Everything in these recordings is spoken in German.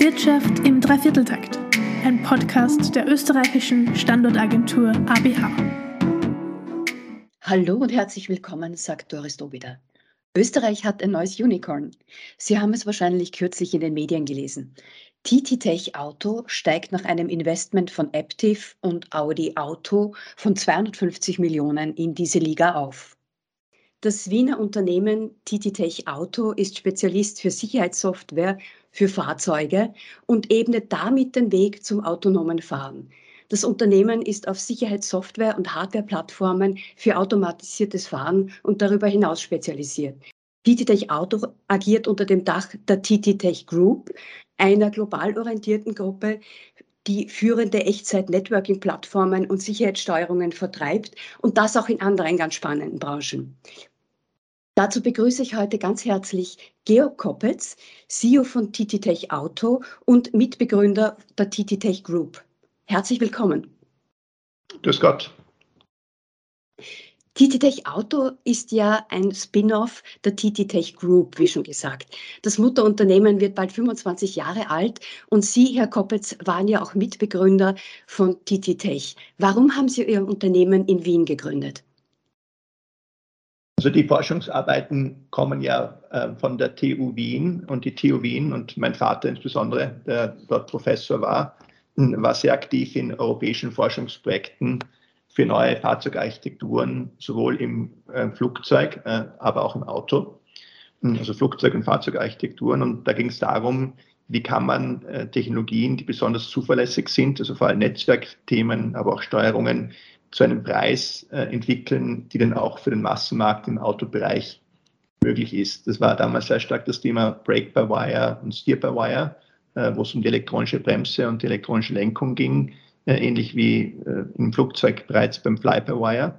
Wirtschaft im Dreivierteltakt, ein Podcast der österreichischen Standortagentur ABH. Hallo und herzlich willkommen, sagt Doris Dobida. Österreich hat ein neues Unicorn. Sie haben es wahrscheinlich kürzlich in den Medien gelesen. TT Tech Auto steigt nach einem Investment von Aptiv und Audi Auto von 250 Millionen in diese Liga auf. Das Wiener Unternehmen TT Tech Auto ist Spezialist für Sicherheitssoftware für Fahrzeuge und ebnet damit den Weg zum autonomen Fahren. Das Unternehmen ist auf Sicherheitssoftware und Hardwareplattformen für automatisiertes Fahren und darüber hinaus spezialisiert. TT-Tech Auto agiert unter dem Dach der TT-Tech Group, einer global orientierten Gruppe, die führende Echtzeit-Networking-Plattformen und Sicherheitssteuerungen vertreibt und das auch in anderen ganz spannenden Branchen. Dazu begrüße ich heute ganz herzlich Georg Koppetz, CEO von TT-Tech Auto und Mitbegründer der TT-Tech Group. Herzlich willkommen. Grüß Gott. TT-Tech Auto ist ja ein Spin-off der TT-Tech Group, wie schon gesagt. Das Mutterunternehmen wird bald 25 Jahre alt und Sie, Herr Koppetz, waren ja auch Mitbegründer von TT-Tech. Warum haben Sie Ihr Unternehmen in Wien gegründet? Also die Forschungsarbeiten kommen ja äh, von der TU Wien und die TU Wien und mein Vater insbesondere, der dort Professor war, war sehr aktiv in europäischen Forschungsprojekten für neue Fahrzeugarchitekturen, sowohl im äh, Flugzeug, äh, aber auch im Auto. Also Flugzeug- und Fahrzeugarchitekturen. Und da ging es darum, wie kann man äh, Technologien, die besonders zuverlässig sind, also vor allem Netzwerkthemen, aber auch Steuerungen, zu einem Preis äh, entwickeln, die dann auch für den Massenmarkt im Autobereich möglich ist. Das war damals sehr stark das Thema Brake-by-Wire und Steer-by-Wire, äh, wo es um die elektronische Bremse und die elektronische Lenkung ging äh, ähnlich wie äh, im Flugzeug bereits beim Fly-by-Wire.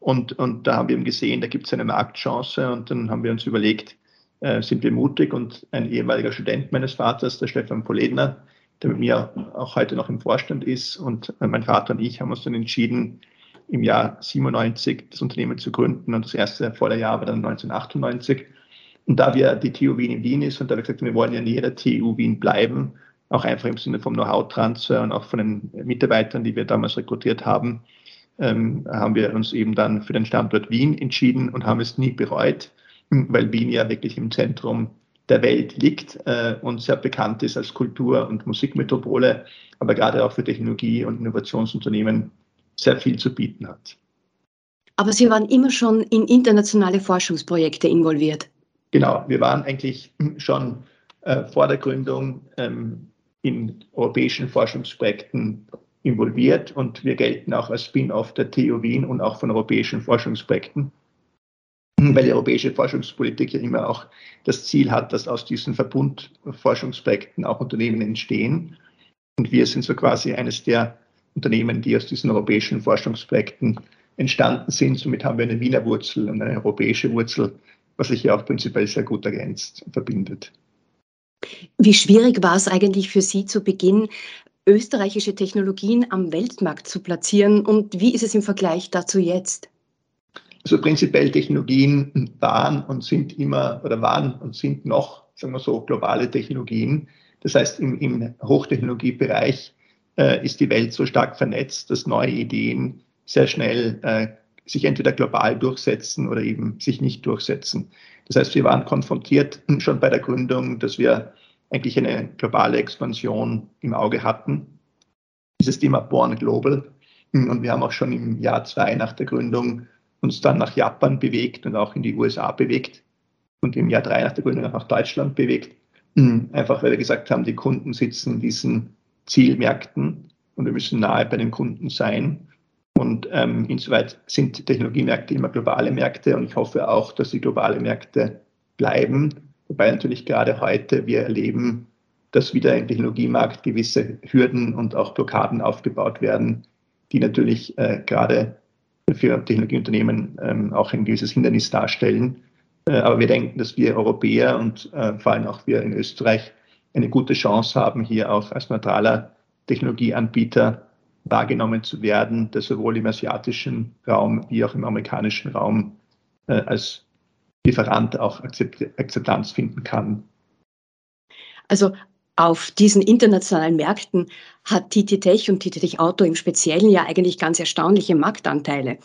Und, und da haben wir eben gesehen, da gibt es eine Marktchance und dann haben wir uns überlegt, äh, sind wir mutig und ein ehemaliger Student meines Vaters, der Stefan Poledner, der mit mir auch heute noch im Vorstand ist und äh, mein Vater und ich haben uns dann entschieden, im Jahr 97 das Unternehmen zu gründen und das erste volle Jahr war dann 1998. Und da wir die TU Wien in Wien ist und da wir gesagt haben, wir wollen ja in jeder TU Wien bleiben, auch einfach im Sinne vom Know-how-Transfer und auch von den Mitarbeitern, die wir damals rekrutiert haben, ähm, haben wir uns eben dann für den Standort Wien entschieden und haben es nie bereut, weil Wien ja wirklich im Zentrum der Welt liegt äh, und sehr bekannt ist als Kultur- und Musikmetropole, aber gerade auch für Technologie- und Innovationsunternehmen sehr viel zu bieten hat. Aber Sie waren immer schon in internationale Forschungsprojekte involviert. Genau, wir waren eigentlich schon äh, vor der Gründung ähm, in europäischen Forschungsprojekten involviert und wir gelten auch als Spin-off der TU Wien und auch von europäischen Forschungsprojekten, weil die europäische Forschungspolitik ja immer auch das Ziel hat, dass aus diesen Verbundforschungsprojekten auch Unternehmen entstehen. Und wir sind so quasi eines der Unternehmen, die aus diesen europäischen Forschungsprojekten entstanden sind. Somit haben wir eine Wiener Wurzel und eine europäische Wurzel, was sich ja auch prinzipiell sehr gut ergänzt und verbindet. Wie schwierig war es eigentlich für Sie zu Beginn, österreichische Technologien am Weltmarkt zu platzieren und wie ist es im Vergleich dazu jetzt? Also prinzipiell Technologien waren und sind immer oder waren und sind noch, sagen wir so, globale Technologien. Das heißt, im, im Hochtechnologiebereich äh, ist die Welt so stark vernetzt, dass neue Ideen sehr schnell äh, sich entweder global durchsetzen oder eben sich nicht durchsetzen. Das heißt, wir waren konfrontiert schon bei der Gründung, dass wir eigentlich eine globale Expansion im Auge hatten. Dieses Thema Born Global. Und wir haben auch schon im Jahr zwei nach der Gründung uns dann nach Japan bewegt und auch in die USA bewegt und im Jahr drei nach der Gründung nach Deutschland bewegt. Einfach weil wir gesagt haben, die Kunden sitzen in diesen Zielmärkten und wir müssen nahe bei den Kunden sein. Und ähm, insoweit sind Technologiemärkte immer globale Märkte und ich hoffe auch, dass sie globale Märkte bleiben. Wobei natürlich gerade heute wir erleben, dass wieder im Technologiemarkt gewisse Hürden und auch Blockaden aufgebaut werden, die natürlich äh, gerade für Technologieunternehmen ähm, auch ein gewisses Hindernis darstellen. Äh, aber wir denken, dass wir Europäer und äh, vor allem auch wir in Österreich eine gute Chance haben, hier auch als neutraler Technologieanbieter wahrgenommen zu werden, der sowohl im asiatischen Raum wie auch im amerikanischen Raum äh, als Lieferant auch Akzept Akzeptanz finden kann. Also Auf diesen internationalen Märkten hat TT Tech und TT Tech Auto im Speziellen ja eigentlich ganz erstaunliche Marktanteile.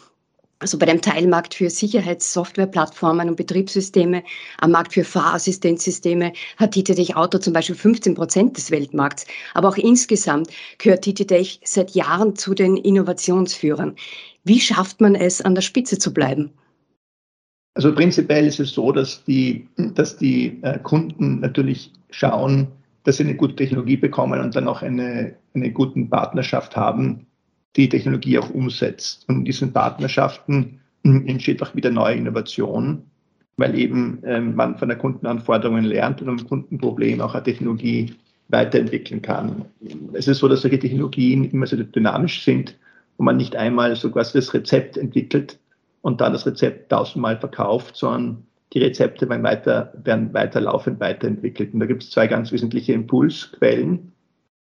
Also bei dem Teilmarkt für Sicherheitssoftwareplattformen und Betriebssysteme, am Markt für Fahrassistenzsysteme hat TT Tech Auto zum Beispiel 15 Prozent des Weltmarkts. Aber auch insgesamt gehört TT Tech seit Jahren zu den Innovationsführern. Wie schafft man es, an der Spitze zu bleiben? Also prinzipiell ist es so, dass die, dass die äh, Kunden natürlich schauen, dass sie eine gute Technologie bekommen und dann auch eine, eine gute Partnerschaft haben, die Technologie auch umsetzt. Und in diesen Partnerschaften hm, entsteht auch wieder neue Innovation, weil eben ähm, man von der Kundenanforderungen lernt und am Kundenproblem auch eine Technologie weiterentwickeln kann. Es ist so, dass solche Technologien immer so dynamisch sind und man nicht einmal so quasi das Rezept entwickelt und dann das Rezept tausendmal verkauft, sondern die Rezepte werden weiter, werden weiter laufend weiterentwickelt. Und da gibt es zwei ganz wesentliche Impulsquellen.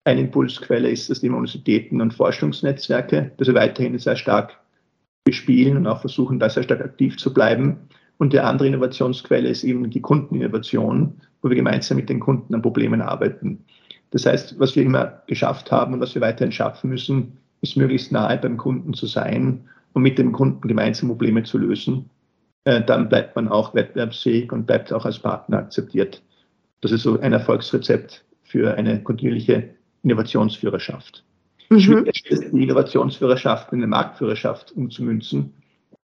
Eine Impulsquelle ist das Thema Universitäten und Forschungsnetzwerke, das wir weiterhin sehr stark bespielen und auch versuchen, da sehr stark aktiv zu bleiben. Und die andere Innovationsquelle ist eben die Kundeninnovation, wo wir gemeinsam mit den Kunden an Problemen arbeiten. Das heißt, was wir immer geschafft haben und was wir weiterhin schaffen müssen, ist möglichst nahe beim Kunden zu sein und mit dem Kunden gemeinsam Probleme zu lösen. Äh, dann bleibt man auch wettbewerbsfähig und bleibt auch als Partner akzeptiert. Das ist so ein Erfolgsrezept für eine kontinuierliche Innovationsführerschaft. Mhm. Schwierig ist, die Innovationsführerschaft in eine Marktführerschaft umzumünzen,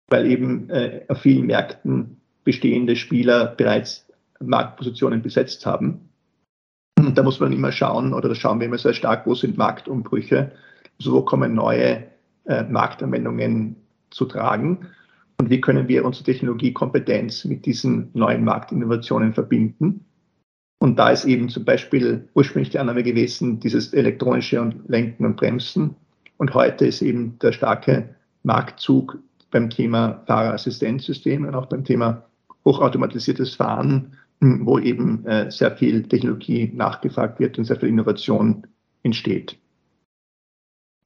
weil eben äh, auf vielen Märkten bestehende Spieler bereits Marktpositionen besetzt haben. Und da muss man immer schauen, oder da schauen wir immer sehr stark, wo sind Marktumbrüche, also wo kommen neue äh, Marktanwendungen zu tragen und wie können wir unsere Technologiekompetenz mit diesen neuen Marktinnovationen verbinden. Und da ist eben zum Beispiel ursprünglich die Annahme gewesen, dieses elektronische und Lenken und Bremsen. Und heute ist eben der starke Marktzug beim Thema Fahrerassistenzsystem und auch beim Thema hochautomatisiertes Fahren, wo eben äh, sehr viel Technologie nachgefragt wird und sehr viel Innovation entsteht.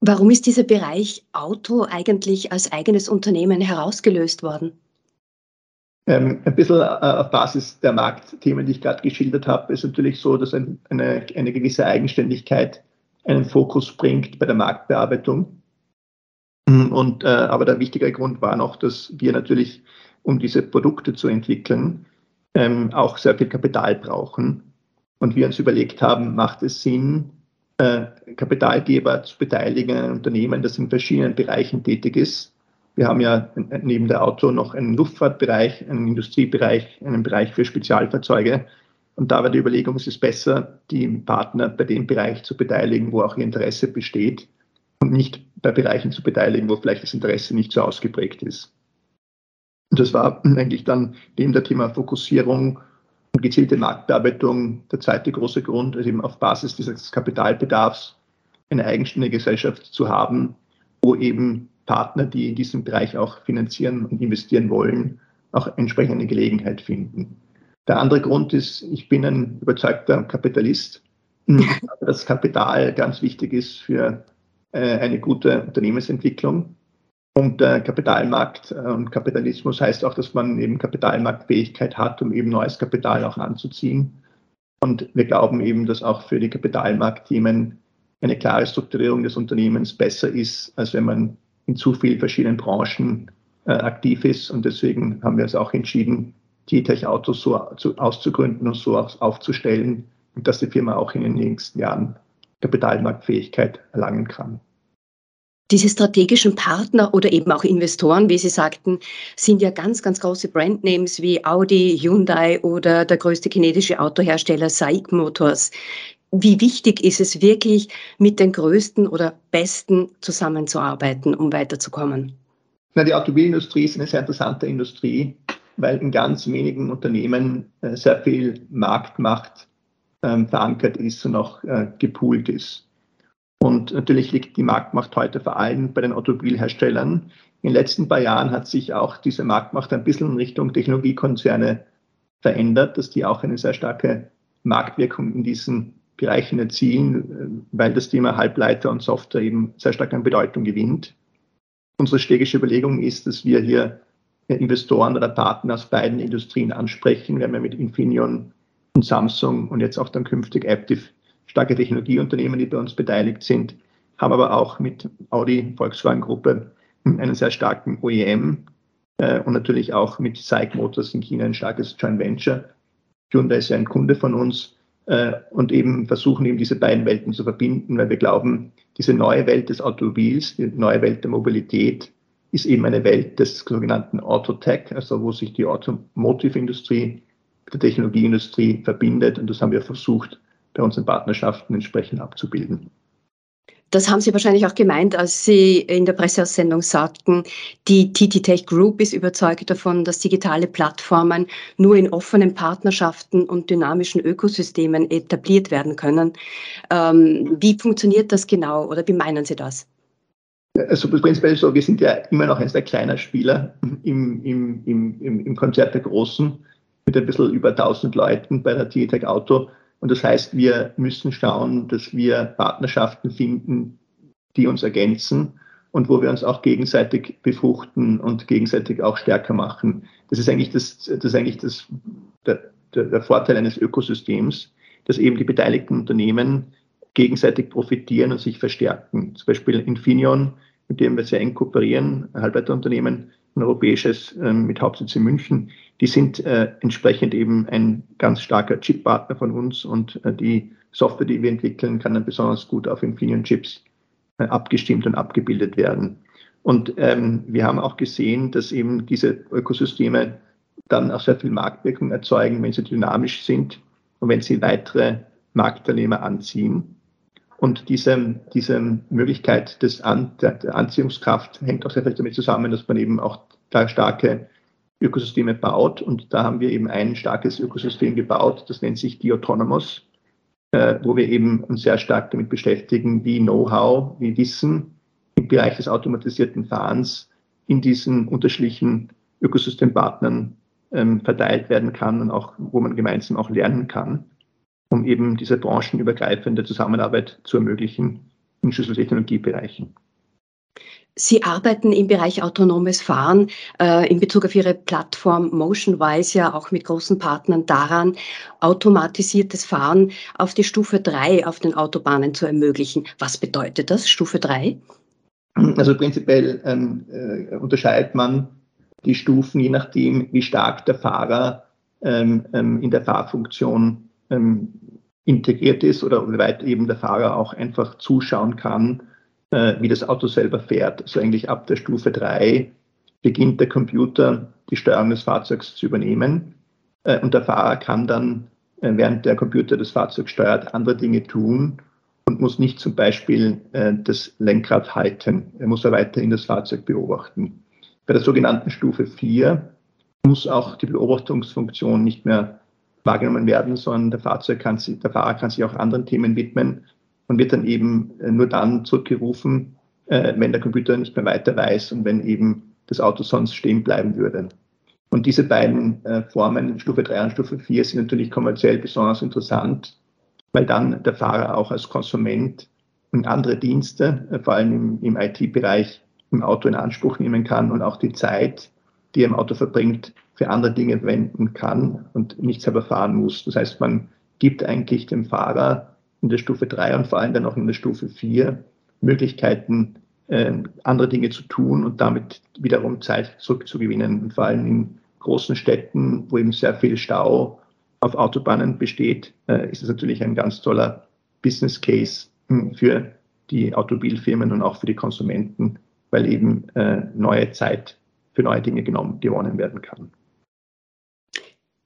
Warum ist dieser Bereich Auto eigentlich als eigenes Unternehmen herausgelöst worden? Ähm, ein bisschen äh, auf Basis der Marktthemen, die ich gerade geschildert habe, ist natürlich so, dass ein, eine, eine gewisse Eigenständigkeit einen Fokus bringt bei der Marktbearbeitung. Und, äh, aber der wichtige Grund war noch, dass wir natürlich, um diese Produkte zu entwickeln, ähm, auch sehr viel Kapital brauchen. Und wir uns überlegt haben, macht es Sinn, Kapitalgeber zu beteiligen einem Unternehmen, das in verschiedenen Bereichen tätig ist. Wir haben ja neben der Auto noch einen Luftfahrtbereich, einen Industriebereich, einen Bereich für Spezialfahrzeuge. Und da war die Überlegung, es ist besser, die Partner bei dem Bereich zu beteiligen, wo auch ihr Interesse besteht und nicht bei Bereichen zu beteiligen, wo vielleicht das Interesse nicht so ausgeprägt ist. Und das war eigentlich dann neben der Thema Fokussierung und gezielte Marktbearbeitung der zweite große Grund, ist eben auf Basis dieses Kapitalbedarfs eine eigenständige Gesellschaft zu haben, wo eben Partner, die in diesem Bereich auch finanzieren und investieren wollen, auch entsprechend eine Gelegenheit finden. Der andere Grund ist, ich bin ein überzeugter Kapitalist. Das Kapital ganz wichtig ist für äh, eine gute Unternehmensentwicklung. Und der Kapitalmarkt äh, und Kapitalismus heißt auch, dass man eben Kapitalmarktfähigkeit hat, um eben neues Kapital auch anzuziehen. Und wir glauben eben, dass auch für die Kapitalmarktthemen eine klare Strukturierung des Unternehmens besser ist, als wenn man in zu vielen verschiedenen Branchen äh, aktiv ist. Und deswegen haben wir uns auch entschieden, T-Tech Autos so zu, auszugründen und so aufzustellen, dass die Firma auch in den nächsten Jahren Kapitalmarktfähigkeit erlangen kann. Diese strategischen Partner oder eben auch Investoren, wie Sie sagten, sind ja ganz, ganz große Brandnames wie Audi, Hyundai oder der größte chinesische Autohersteller SAIC Motors. Wie wichtig ist es wirklich, mit den Größten oder Besten zusammenzuarbeiten, um weiterzukommen? Na, die Automobilindustrie ist eine sehr interessante Industrie, weil in ganz wenigen Unternehmen äh, sehr viel Marktmacht ähm, verankert ist und auch äh, gepoolt ist. Und natürlich liegt die Marktmacht heute vor allem bei den Automobilherstellern. In den letzten paar Jahren hat sich auch diese Marktmacht ein bisschen in Richtung Technologiekonzerne verändert, dass die auch eine sehr starke Marktwirkung in diesen Bereichen erzielen, weil das Thema Halbleiter und Software eben sehr stark an Bedeutung gewinnt. Unsere strategische Überlegung ist, dass wir hier Investoren oder Partner aus beiden Industrien ansprechen. Wir haben ja mit Infineon und Samsung und jetzt auch dann künftig Aptiv starke Technologieunternehmen, die bei uns beteiligt sind, haben aber auch mit Audi Volkswagen Gruppe einen sehr starken OEM äh, und natürlich auch mit SAIC Motors in China ein starkes Joint Venture. Hyundai ist ja ein Kunde von uns äh, und eben versuchen eben diese beiden Welten zu verbinden, weil wir glauben, diese neue Welt des Automobils, die neue Welt der Mobilität ist eben eine Welt des sogenannten Autotech, also wo sich die Automotive-Industrie der Technologieindustrie verbindet und das haben wir versucht, bei unseren Partnerschaften entsprechend abzubilden. Das haben Sie wahrscheinlich auch gemeint, als Sie in der Presseaussendung sagten, die TT Tech Group ist überzeugt davon, dass digitale Plattformen nur in offenen Partnerschaften und dynamischen Ökosystemen etabliert werden können. Ähm, wie funktioniert das genau oder wie meinen Sie das? Also prinzipiell so, wir sind ja immer noch ein sehr kleiner Spieler im, im, im, im Konzert der Großen mit ein bisschen über 1000 Leuten bei der TT Tech Auto und das heißt, wir müssen schauen, dass wir Partnerschaften finden, die uns ergänzen und wo wir uns auch gegenseitig befruchten und gegenseitig auch stärker machen. Das ist eigentlich, das, das ist eigentlich das, der, der Vorteil eines Ökosystems, dass eben die beteiligten Unternehmen gegenseitig profitieren und sich verstärken. Zum Beispiel Infineon, mit dem wir sehr eng kooperieren, ein Halbleiterunternehmen, ein europäisches äh, mit Hauptsitz in München, die sind äh, entsprechend eben ein ganz starker Chip-Partner von uns und äh, die Software, die wir entwickeln, kann dann besonders gut auf Infineon-Chips äh, abgestimmt und abgebildet werden. Und ähm, wir haben auch gesehen, dass eben diese Ökosysteme dann auch sehr viel Marktwirkung erzeugen, wenn sie dynamisch sind und wenn sie weitere Marktteilnehmer anziehen. Und diese, diese Möglichkeit des An der, Anziehungskraft hängt auch sehr viel damit zusammen, dass man eben auch da starke Ökosysteme baut. Und da haben wir eben ein starkes Ökosystem gebaut, das nennt sich die Autonomous, äh, wo wir eben uns sehr stark damit beschäftigen, wie Know-how, wie Wissen im Bereich des automatisierten Fahrens in diesen unterschiedlichen Ökosystempartnern ähm, verteilt werden kann und auch, wo man gemeinsam auch lernen kann um eben diese branchenübergreifende Zusammenarbeit zu ermöglichen in Schlüsseltechnologiebereichen. Sie arbeiten im Bereich autonomes Fahren äh, in Bezug auf Ihre Plattform MotionWise ja auch mit großen Partnern daran, automatisiertes Fahren auf die Stufe 3 auf den Autobahnen zu ermöglichen. Was bedeutet das, Stufe 3? Also prinzipiell ähm, äh, unterscheidet man die Stufen je nachdem, wie stark der Fahrer ähm, ähm, in der Fahrfunktion ähm, integriert ist oder wie weit eben der Fahrer auch einfach zuschauen kann, äh, wie das Auto selber fährt. Also eigentlich ab der Stufe 3 beginnt der Computer die Steuerung des Fahrzeugs zu übernehmen äh, und der Fahrer kann dann, äh, während der Computer das Fahrzeug steuert, andere Dinge tun und muss nicht zum Beispiel äh, das Lenkrad halten. Er muss er weiterhin das Fahrzeug beobachten. Bei der sogenannten Stufe 4 muss auch die Beobachtungsfunktion nicht mehr wahrgenommen werden, sondern der, Fahrzeug kann sich, der Fahrer kann sich auch anderen Themen widmen und wird dann eben äh, nur dann zurückgerufen, äh, wenn der Computer nicht mehr weiter weiß und wenn eben das Auto sonst stehen bleiben würde. Und diese beiden äh, Formen, Stufe 3 und Stufe 4, sind natürlich kommerziell besonders interessant, weil dann der Fahrer auch als Konsument und andere Dienste, vor allem im, im IT-Bereich, im Auto in Anspruch nehmen kann und auch die Zeit, die er im Auto verbringt, für andere Dinge wenden kann und nicht selber fahren muss. Das heißt, man gibt eigentlich dem Fahrer in der Stufe 3 und vor allem dann auch in der Stufe 4 Möglichkeiten, äh, andere Dinge zu tun und damit wiederum Zeit zurückzugewinnen. Und vor allem in großen Städten, wo eben sehr viel Stau auf Autobahnen besteht, äh, ist es natürlich ein ganz toller Business Case hm, für die Automobilfirmen und auch für die Konsumenten, weil eben äh, neue Zeit für neue Dinge genommen, gewonnen werden kann.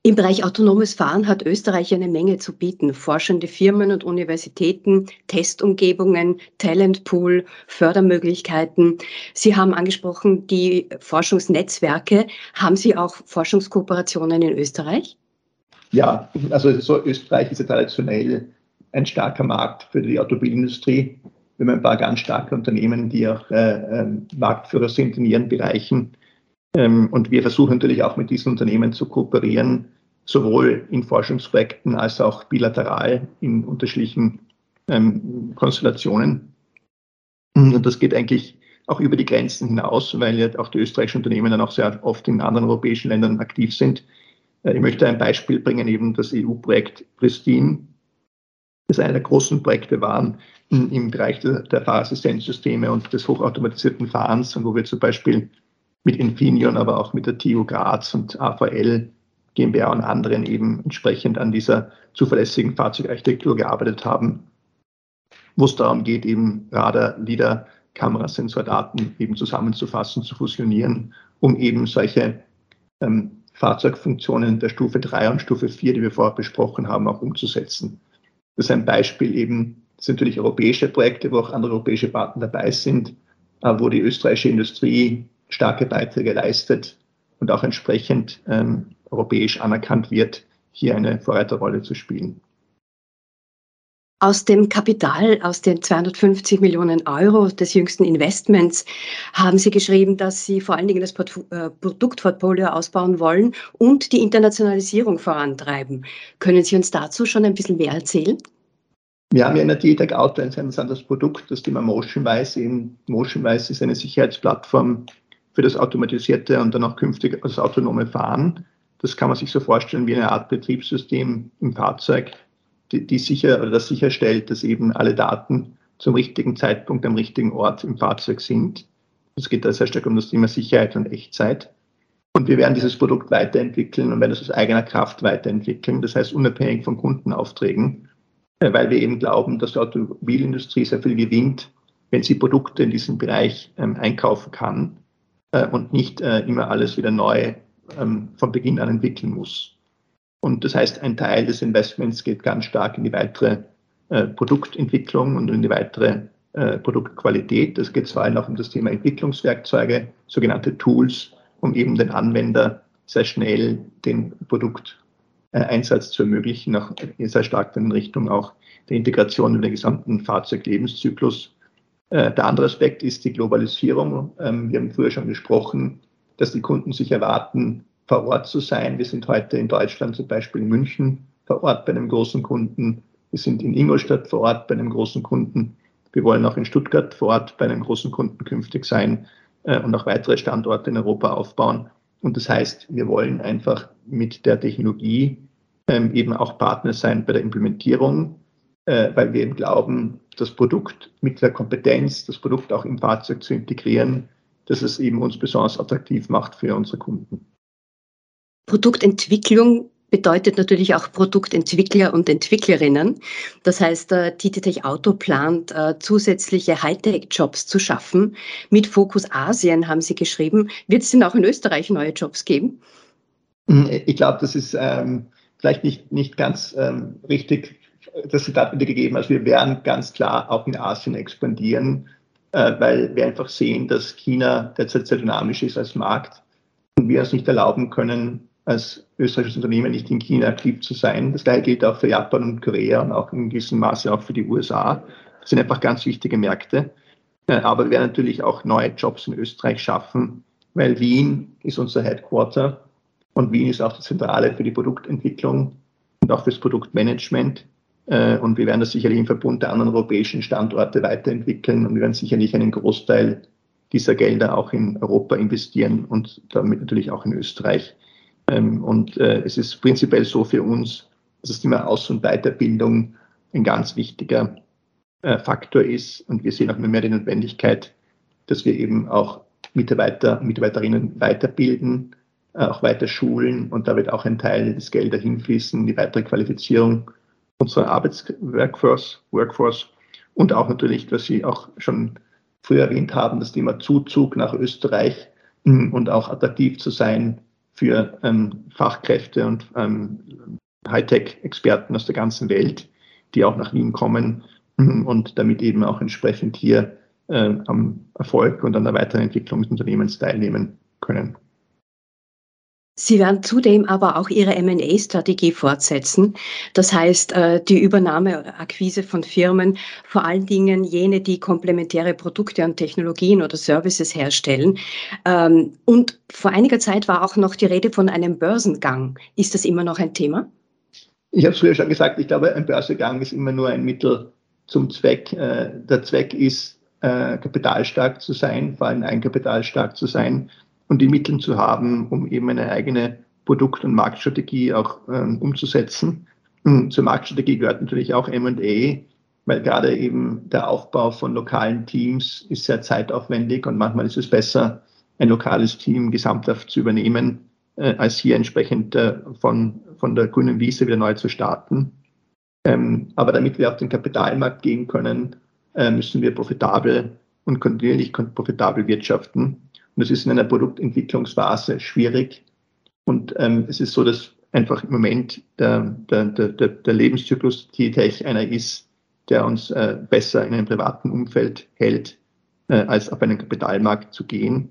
Im Bereich autonomes Fahren hat Österreich eine Menge zu bieten. Forschende Firmen und Universitäten, Testumgebungen, Talentpool, Fördermöglichkeiten. Sie haben angesprochen die Forschungsnetzwerke. Haben Sie auch Forschungskooperationen in Österreich? Ja, also so Österreich ist ja traditionell ein starker Markt für die Automobilindustrie. Wir haben ein paar ganz starke Unternehmen, die auch äh, äh, Marktführer sind in ihren Bereichen. Ähm, und wir versuchen natürlich auch mit diesen Unternehmen zu kooperieren, sowohl in Forschungsprojekten als auch bilateral in unterschiedlichen ähm, Konstellationen. Und das geht eigentlich auch über die Grenzen hinaus, weil ja auch die österreichischen Unternehmen dann auch sehr oft in anderen europäischen Ländern aktiv sind. Äh, ich möchte ein Beispiel bringen, eben das EU-Projekt Pristine, das eine der großen Projekte waren im Bereich der, Fahrassistenzsysteme und des hochautomatisierten Fahrens wo wir zum Beispiel mit Infineon, aber auch mit der TU Graz und AVL GmbH und anderen eben entsprechend an dieser zuverlässigen Fahrzeugarchitektur gearbeitet haben, wo es darum geht, eben Radar, LIDAR, Kamerasensordaten eben zusammenzufassen, zu fusionieren, um eben solche ähm, Fahrzeugfunktionen der Stufe 3 und Stufe 4, die wir vorher besprochen haben, auch umzusetzen. Das ist ein Beispiel eben, das sind natürlich europäische Projekte, wo auch andere europäische Partner dabei sind, äh, wo die österreichische Industrie starke Beiträge leistet und auch entsprechend ähm, europäisch anerkannt wird, hier eine Vorreiterrolle zu spielen. Aus dem Kapital, aus den 250 Millionen Euro des jüngsten Investments, haben Sie geschrieben, dass Sie vor allen Dingen das äh, Produktportfolio ausbauen wollen und die Internationalisierung vorantreiben. Können Sie uns dazu schon ein bisschen mehr erzählen? Wir haben ja in der Dietec Auto ein sehr interessantes Produkt, das Thema MotionWise. MotionWise ist eine Sicherheitsplattform für das automatisierte und dann auch künftig das autonome Fahren. Das kann man sich so vorstellen wie eine Art Betriebssystem im Fahrzeug, die, die sicher oder das sicherstellt, dass eben alle Daten zum richtigen Zeitpunkt am richtigen Ort im Fahrzeug sind. Es geht da sehr stark um das Thema Sicherheit und Echtzeit. Und wir werden dieses Produkt weiterentwickeln und werden es aus eigener Kraft weiterentwickeln, das heißt unabhängig von Kundenaufträgen, äh, weil wir eben glauben, dass die Automobilindustrie sehr viel gewinnt, wenn sie Produkte in diesem Bereich ähm, einkaufen kann äh, und nicht äh, immer alles wieder neu ähm, von Beginn an entwickeln muss. Und das heißt, ein Teil des Investments geht ganz stark in die weitere äh, Produktentwicklung und in die weitere äh, Produktqualität. Das geht vor allem auch um das Thema Entwicklungswerkzeuge, sogenannte Tools, um eben den Anwender sehr schnell den Produkteinsatz zu ermöglichen, auch sehr stark in Richtung auch der Integration in den gesamten Fahrzeuglebenszyklus. Äh, der andere Aspekt ist die Globalisierung. Ähm, wir haben früher schon gesprochen, dass die Kunden sich erwarten, vor Ort zu sein. Wir sind heute in Deutschland zum Beispiel in München vor Ort bei einem großen Kunden. Wir sind in Ingolstadt vor Ort bei einem großen Kunden. Wir wollen auch in Stuttgart vor Ort bei einem großen Kunden künftig sein äh, und auch weitere Standorte in Europa aufbauen. Und das heißt, wir wollen einfach mit der Technologie ähm, eben auch Partner sein bei der Implementierung, äh, weil wir eben glauben, das Produkt mit der Kompetenz, das Produkt auch im Fahrzeug zu integrieren, dass es eben uns besonders attraktiv macht für unsere Kunden. Produktentwicklung bedeutet natürlich auch Produktentwickler und Entwicklerinnen. Das heißt, äh, TTTech Auto plant äh, zusätzliche Hightech-Jobs zu schaffen. Mit Fokus Asien haben Sie geschrieben. Wird es denn auch in Österreich neue Jobs geben? Hm, ich glaube, das ist ähm, vielleicht nicht, nicht ganz ähm, richtig das Zitat wieder gegeben. Also wir werden ganz klar auch in Asien expandieren, äh, weil wir einfach sehen, dass China derzeit sehr dynamisch ist als Markt und wir es nicht erlauben können, als österreichisches Unternehmen nicht in China aktiv zu sein. Das gleiche gilt auch für Japan und Korea und auch in gewissem Maße auch für die USA. Das sind einfach ganz wichtige Märkte. Äh, aber wir werden natürlich auch neue Jobs in Österreich schaffen, weil Wien ist unser Headquarter und Wien ist auch die Zentrale für die Produktentwicklung und auch fürs Produktmanagement. Äh, und wir werden das sicherlich im Verbund der anderen europäischen Standorte weiterentwickeln und wir werden sicherlich einen Großteil dieser Gelder auch in Europa investieren und damit natürlich auch in Österreich. Ähm, und äh, es ist prinzipiell so für uns, dass das Thema Aus- und Weiterbildung ein ganz wichtiger äh, Faktor ist. Und wir sehen auch immer mehr die Notwendigkeit, dass wir eben auch Mitarbeiter Mitarbeiterinnen weiterbilden, auch weiter schulen. Und da wird auch ein Teil des Geldes hinfließen, die weitere Qualifizierung unserer Arbeitsworkforce Workforce. Und auch natürlich, was Sie auch schon früher erwähnt haben, das Thema Zuzug nach Österreich und auch attraktiv zu sein für ähm, Fachkräfte und ähm, Hightech-Experten aus der ganzen Welt, die auch nach Wien kommen mhm, und damit eben auch entsprechend hier äh, am Erfolg und an der weiteren Entwicklung des Unternehmens teilnehmen können. Sie werden zudem aber auch Ihre M&A-Strategie fortsetzen. Das heißt, äh, die Übernahme, Akquise von Firmen, vor allen Dingen jene, die komplementäre Produkte und Technologien oder Services herstellen. Ähm, und vor einiger Zeit war auch noch die Rede von einem Börsengang. Ist das immer noch ein Thema? Ich habe es früher schon gesagt, ich glaube, ein Börsengang ist immer nur ein Mittel zum Zweck. Äh, der Zweck ist, äh, kapitalstark zu sein, vor allem eigenkapitalstark zu sein und die Mittel zu haben, um eben eine eigene Produkt- und Marktstrategie auch ähm, umzusetzen. hm, zur Marktstrategie gehört natürlich auch M&A, weil gerade eben der Aufbau von lokalen Teams ist sehr zeitaufwendig und manchmal ist es besser, ein lokales Team gesamthaft zu übernehmen, äh, als hier entsprechend äh, von, von der grünen Wiese wieder neu zu starten. Ähm, aber damit wir auf den Kapitalmarkt gehen können, äh, müssen wir profitabel und kontinuierlich profitabel wirtschaften. Und das ist in einer Produktentwicklungsphase schwierig. Und ähm, es ist so, dass einfach im Moment der, der, der, der Lebenszyklus Tech einer ist, der uns äh, besser in einem privaten Umfeld hält, äh, als auf einen Kapitalmarkt zu gehen.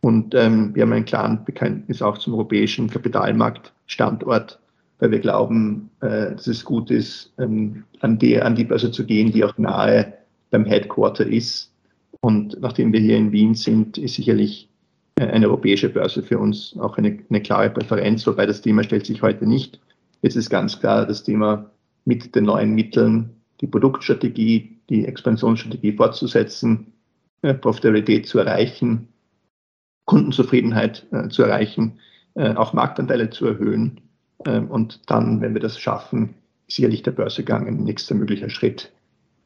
Und ähm, wir haben einen klaren Bekenntnis auch zum europäischen Kapitalmarktstandort, weil wir glauben, äh, dass es gut ist, ähm, an, die, an die Börse zu gehen, die auch nahe beim Headquarter ist. Und nachdem wir hier in Wien sind, ist sicherlich äh, eine europäische Börse für uns auch eine, eine klare Präferenz, wobei das Thema stellt sich heute nicht. Jetzt ist ganz klar das Thema mit den neuen Mitteln, die Produktstrategie, die Expansionsstrategie fortzusetzen, äh, Profitabilität zu erreichen, Kundenzufriedenheit äh, zu erreichen, äh, auch Marktanteile zu erhöhen. Äh, und dann, wenn wir das schaffen, sicherlich der Börsegang ein nächster möglicher Schritt,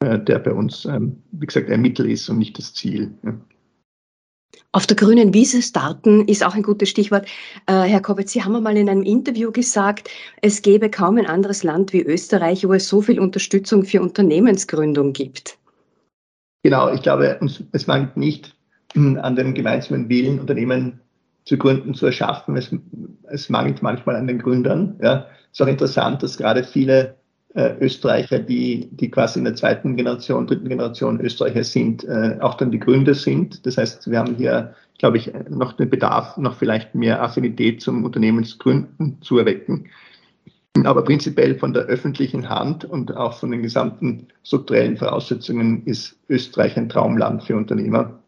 der bei uns, ähm, wie gesagt, ein Mittel ist und nicht das Ziel. Auf der grünen Wiese starten ist auch ein gutes Stichwort. Äh, Herr Koppitz, Sie haben einmal in einem Interview gesagt, es gäbe kaum ein anderes Land wie Österreich, wo es so viel Unterstützung für Unternehmensgründung gibt. Genau, ich glaube, es mangelt nicht hm, an dem gemeinsamen Willen, Unternehmen zu gründen, zu erschaffen. Es, es mangelt manchmal an den Gründern. Ja. Es ist auch interessant, dass gerade viele äh, Österreicher, die, die quasi in der zweiten Generation, dritten Generation Österreicher sind, äh, auch dann die Gründer sind. Das heißt, wir haben hier, glaube ich, noch den Bedarf, noch vielleicht mehr Affinität zum Unternehmensgründen zu erwecken. Aber prinzipiell von der öffentlichen Hand und auch von den gesamten strukturellen Voraussetzungen ist Österreich ein Traumland für Unternehmer,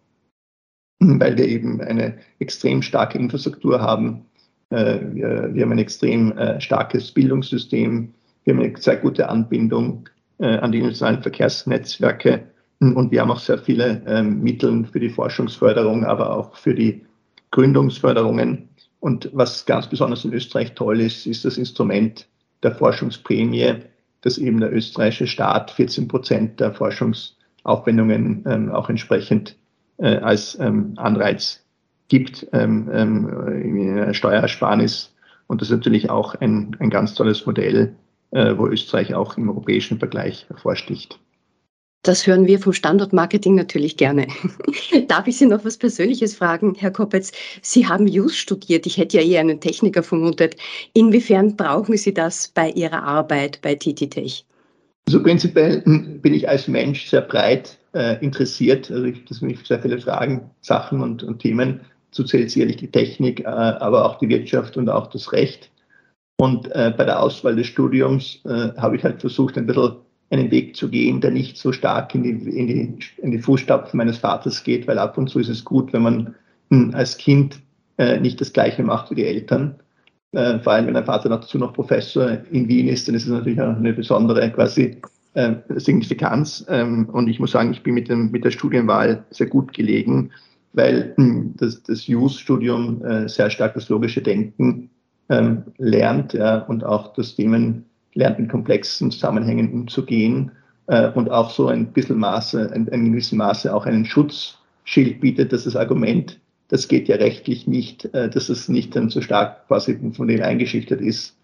weil wir eben eine extrem starke Infrastruktur haben. Äh, wir, wir haben ein extrem äh, starkes Bildungssystem wir haben eine sehr gute Anbindung äh, an die internationalen Verkehrsnetzwerke und wir haben auch sehr viele ähm, Mittel für die Forschungsförderung, aber auch für die Gründungsförderungen. Und was ganz besonders in Österreich toll ist, ist das Instrument der Forschungsprämie, dass eben der österreichische Staat 14 Prozent der Forschungsaufwendungen ähm, auch entsprechend äh, als ähm, Anreiz gibt ähm, ähm, Steuerersparnis. Und das ist natürlich auch ein, ein ganz tolles Modell, äh, wo Österreich auch im europäischen Vergleich hervorsticht. Das hören wir vom Standortmarketing natürlich gerne. Darf ich Sie noch was Persönliches fragen, Herr Koppetz? Sie haben Jus studiert. Ich hätte ja eher einen Techniker vermutet. Inwiefern brauchen Sie das bei Ihrer Arbeit bei TTTech? Also prinzipiell bin ich als Mensch sehr breit äh, interessiert. Also ich, das sind sehr viele Fragen, Sachen und, und Themen. Dazu zählt sicherlich die Technik, äh, aber auch die Wirtschaft und auch das Recht. Und äh, bei der Auswahl des Studiums äh, habe ich halt versucht, ein bisschen einen Weg zu gehen, der nicht so stark in die, in die, in die Fußstapfen meines Vaters geht, weil ab und zu ist es gut, wenn man hm, als Kind äh, nicht das Gleiche macht wie die Eltern. Äh, vor allem, wenn ein Vater dazu noch Professor in Wien ist, dann ist es natürlich auch eine besondere quasi äh, Signifikanz. Ähm, und ich muss sagen, ich bin mit, dem, mit der Studienwahl sehr gut gelegen, weil hm, das, das JUS-Studium äh, sehr stark das logische Denken ähm, lernt ja, und auch das Themen lernt, in komplexen Zusammenhängen umzugehen äh, und auch so ein bisschen Maße, in, in gewissem Maße auch einen Schutzschild bietet, dass das Argument, das geht ja rechtlich nicht, äh, dass es nicht dann so stark quasi von dem eingeschüchtert ist.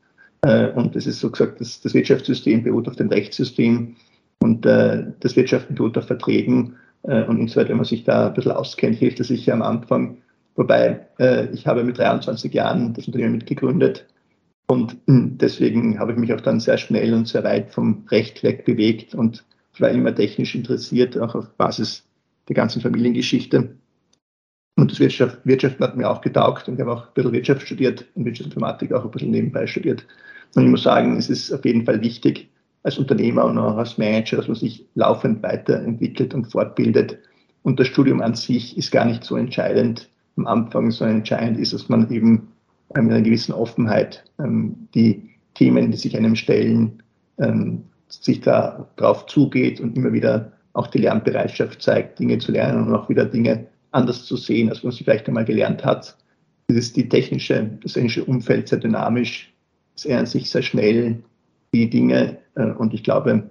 Äh, und es ist so gesagt, das, das Wirtschaftssystem beruht auf dem Rechtssystem und äh, das Wirtschaften beruht auf Verträgen. Äh, und insoweit, wenn man sich da ein bisschen auskennt, hilft es sicher am Anfang, Wobei äh, ich habe mit 23 Jahren das Unternehmen mitgegründet und hm, deswegen habe ich mich auch dann sehr schnell und sehr weit vom Recht weg bewegt und war immer technisch interessiert, auch auf Basis der ganzen Familiengeschichte. Und das Wirtschaft, Wirtschaft hat mir auch getaugt und ich habe auch ein bisschen Wirtschaft studiert und Wirtschaftsinformatik auch ein bisschen nebenbei studiert. Und ich muss sagen, es ist auf jeden Fall wichtig als Unternehmer und auch als Manager, dass man sich laufend weiterentwickelt und fortbildet. Und das Studium an sich ist gar nicht so entscheidend, am Anfang so entscheidend ist, dass man eben mit einer gewissen Offenheit ähm, die Themen, die sich einem stellen, ähm, sich da drauf zugeht und immer wieder auch die Lernbereitschaft zeigt, Dinge zu lernen und auch wieder Dinge anders zu sehen, als man sie vielleicht einmal gelernt hat. Das ist die technische, das technische Umfeld sehr dynamisch, es ändert sich sehr schnell die Dinge. Äh, und ich glaube,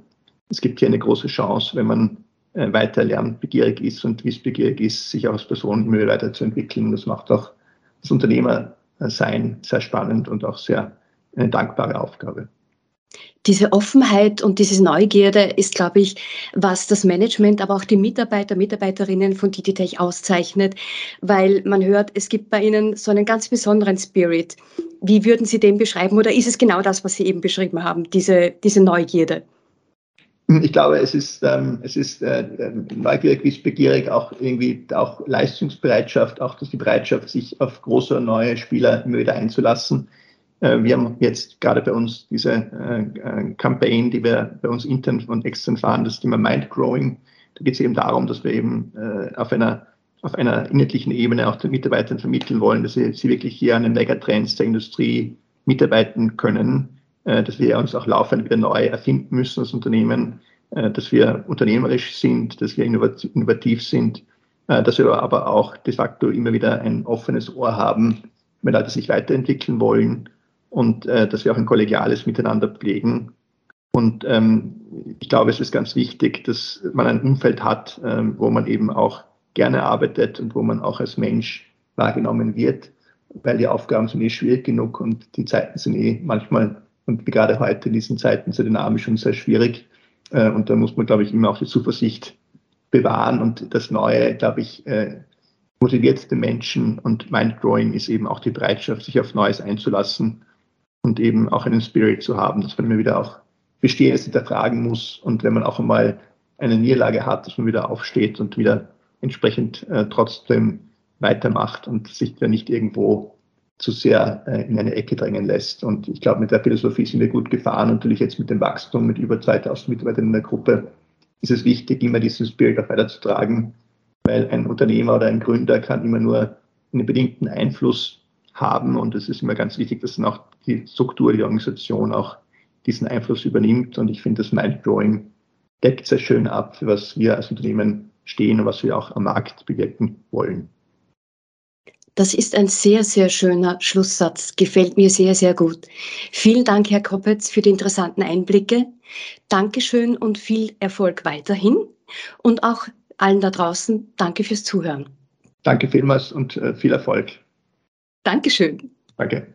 es gibt hier eine große Chance, wenn man weiter lernbegierig ist und wissbegierig ist, sich auch als Person immer weiterzuentwickeln. Das macht auch das Unternehmersein sehr spannend und auch sehr eine dankbare Aufgabe. Diese Offenheit und diese Neugierde ist, glaube ich, was das Management, aber auch die Mitarbeiter, Mitarbeiterinnen von DigiTech auszeichnet, weil man hört, es gibt bei Ihnen so einen ganz besonderen Spirit. Wie würden Sie den beschreiben oder ist es genau das, was Sie eben beschrieben haben, diese, diese Neugierde? Ich glaube, es ist, ähm, es ist äh, neugierig, wissbegierig, auch irgendwie auch Leistungsbereitschaft, auch die Bereitschaft, sich auf große neue Spieler immer wieder einzulassen. Äh, wir haben jetzt gerade bei uns diese äh, äh, Campaign, die wir bei uns intern und extern fahren, das Thema Mind Growing. Da geht es eben darum, dass wir eben auf einer, auf einer inhaltlichen Ebene auch den Mitarbeitern vermitteln wollen, dass sie, sie wirklich hier an den Megatrends der Industrie mitarbeiten können, dass wir uns auch laufend wieder neu erfinden müssen als Unternehmen, dass wir unternehmerisch sind, dass wir innovativ sind, dass wir aber auch de facto immer wieder ein offenes Ohr haben, wenn Leute sich weiterentwickeln wollen und äh, dass wir auch ein kollegiales Miteinander pflegen. Und ähm, ich glaube, es ist ganz wichtig, dass man ein Umfeld hat, ähm, wo man eben auch gerne arbeitet und wo man auch als Mensch wahrgenommen wird, weil die Aufgaben sind eh schwierig genug und die Zeiten sind eh manchmal und gerade heute in diesen Zeiten sehr dynamisch und sehr schwierig. Äh, und da muss man, glaube ich, immer auch die Zuversicht bewahren. Und das Neue, glaube ich, äh, motiviert den Menschen. Und Mindgrowing ist eben auch die Bereitschaft, sich auf Neues einzulassen und eben auch einen Spirit zu haben, dass man immer wieder auch Bestehendes hinterfragen muss. Und wenn man auch einmal eine Niederlage hat, dass man wieder aufsteht und wieder entsprechend äh, trotzdem weitermacht und sich da nicht irgendwo zu sehr äh, in eine Ecke drängen lässt. Und ich glaube, mit der Philosophie sind wir gut gefahren. Natürlich jetzt mit dem Wachstum, mit über 2000 Mitarbeitern in der Gruppe, ist es wichtig, immer diesen Spirit auch weiterzutragen, weil ein Unternehmer oder ein Gründer kann immer nur einen bedingten Einfluss haben. Und es ist immer ganz wichtig, dass dann auch die Struktur, die Organisation auch diesen Einfluss übernimmt. Und ich finde, das Mindgrowing deckt sehr schön ab, für was wir als Unternehmen stehen und was wir auch am Markt bewirken wollen. Das ist ein sehr, sehr schöner Schlusssatz. Gefällt mir sehr, sehr gut. Vielen Dank, Herr Koppetz, für die interessanten Einblicke. Dankeschön und viel Erfolg weiterhin. Und auch allen da draußen, danke fürs Zuhören. Danke vielmals und äh, viel Erfolg. Dankeschön. Danke.